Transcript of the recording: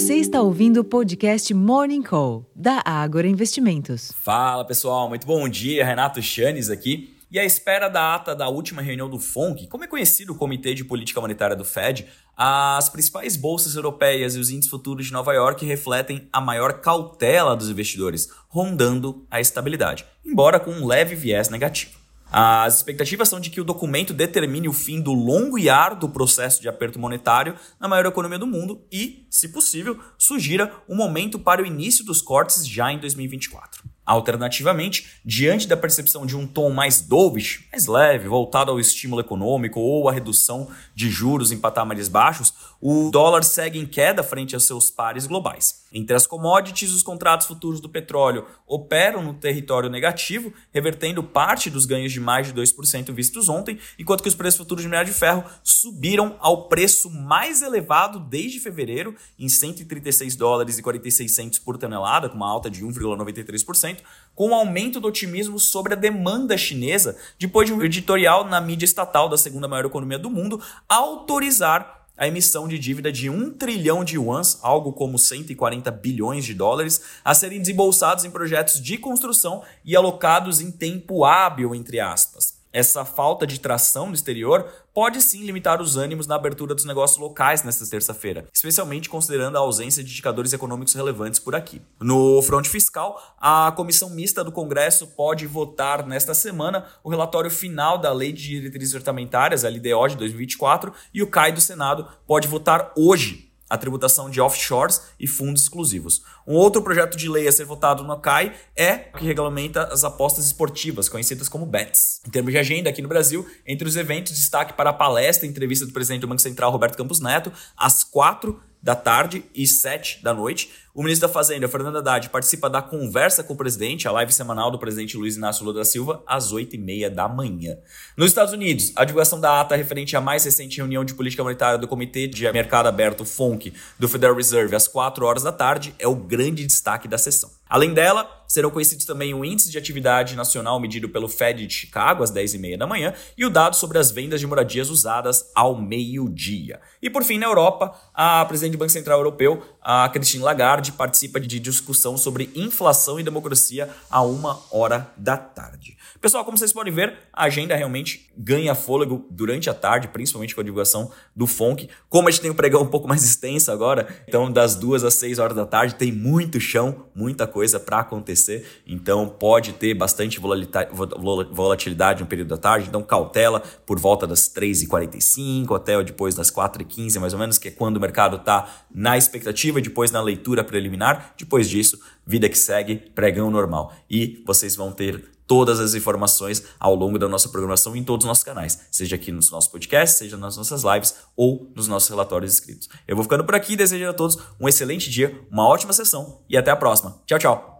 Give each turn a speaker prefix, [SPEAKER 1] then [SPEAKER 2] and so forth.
[SPEAKER 1] Você está ouvindo o podcast Morning Call, da Ágora Investimentos.
[SPEAKER 2] Fala pessoal, muito bom dia. Renato Chanes aqui. E à espera da ata da última reunião do FONC, como é conhecido o Comitê de Política Monetária do Fed, as principais bolsas europeias e os índices futuros de Nova York refletem a maior cautela dos investidores, rondando a estabilidade, embora com um leve viés negativo. As expectativas são de que o documento determine o fim do longo e árduo processo de aperto monetário na maior economia do mundo e, se possível, sugira um momento para o início dos cortes já em 2024. Alternativamente, diante da percepção de um tom mais dovish, mais leve, voltado ao estímulo econômico ou à redução de juros em patamares baixos, o dólar segue em queda frente aos seus pares globais. Entre as commodities, os contratos futuros do petróleo operam no território negativo, revertendo parte dos ganhos de mais de 2% vistos ontem, enquanto que os preços futuros de minério de ferro subiram ao preço mais elevado desde fevereiro, em 136 dólares e 46 centos por tonelada, com uma alta de 1,93% com o um aumento do otimismo sobre a demanda chinesa, depois de um editorial na mídia estatal da segunda maior economia do mundo autorizar a emissão de dívida de 1 trilhão de yuans, algo como 140 bilhões de dólares, a serem desembolsados em projetos de construção e alocados em tempo hábil, entre aspas. Essa falta de tração no exterior pode sim limitar os ânimos na abertura dos negócios locais nesta terça-feira, especialmente considerando a ausência de indicadores econômicos relevantes por aqui. No fronte fiscal, a comissão mista do Congresso pode votar nesta semana o relatório final da Lei de Diretrizes Orçamentárias, a LDO de 2024, e o CAI do Senado pode votar hoje a tributação de offshores e fundos exclusivos. Um outro projeto de lei a ser votado no CAI é o que regulamenta as apostas esportivas, conhecidas como BETs. Em termos de agenda, aqui no Brasil, entre os eventos, destaque para a palestra e entrevista do presidente do Banco Central, Roberto Campos Neto, às quatro da tarde e 7 da noite. O ministro da Fazenda, Fernando Haddad, participa da conversa com o presidente, a live semanal do presidente Luiz Inácio Lula da Silva, às 8 e meia da manhã. Nos Estados Unidos, a divulgação da ata referente à mais recente reunião de política monetária do Comitê de Mercado Aberto, FONC, do Federal Reserve, às 4 horas da tarde, é o grande destaque da sessão. Além dela, serão conhecidos também o Índice de Atividade Nacional medido pelo Fed de Chicago às 10h30 da manhã e o dado sobre as vendas de moradias usadas ao meio-dia. E por fim, na Europa, a presidente do Banco Central Europeu, a Christine Lagarde, participa de discussão sobre inflação e democracia a uma hora da tarde. Pessoal, como vocês podem ver, a agenda realmente ganha fôlego durante a tarde, principalmente com a divulgação do FONC. Como a gente tem um pregão um pouco mais extenso agora, então das duas às seis horas da tarde tem muito chão, muita coisa para acontecer. Então pode ter bastante volatilidade no período da tarde. Então cautela por volta das 3h45 até depois das 4h15, mais ou menos, que é quando o mercado está na expectativa, depois na leitura preliminar. Depois disso, vida que segue, pregão normal. E vocês vão ter todas as informações ao longo da nossa programação em todos os nossos canais, seja aqui nos nossos podcasts, seja nas nossas lives ou nos nossos relatórios escritos. Eu vou ficando por aqui, desejo a todos um excelente dia, uma ótima sessão e até a próxima. Tchau, tchau!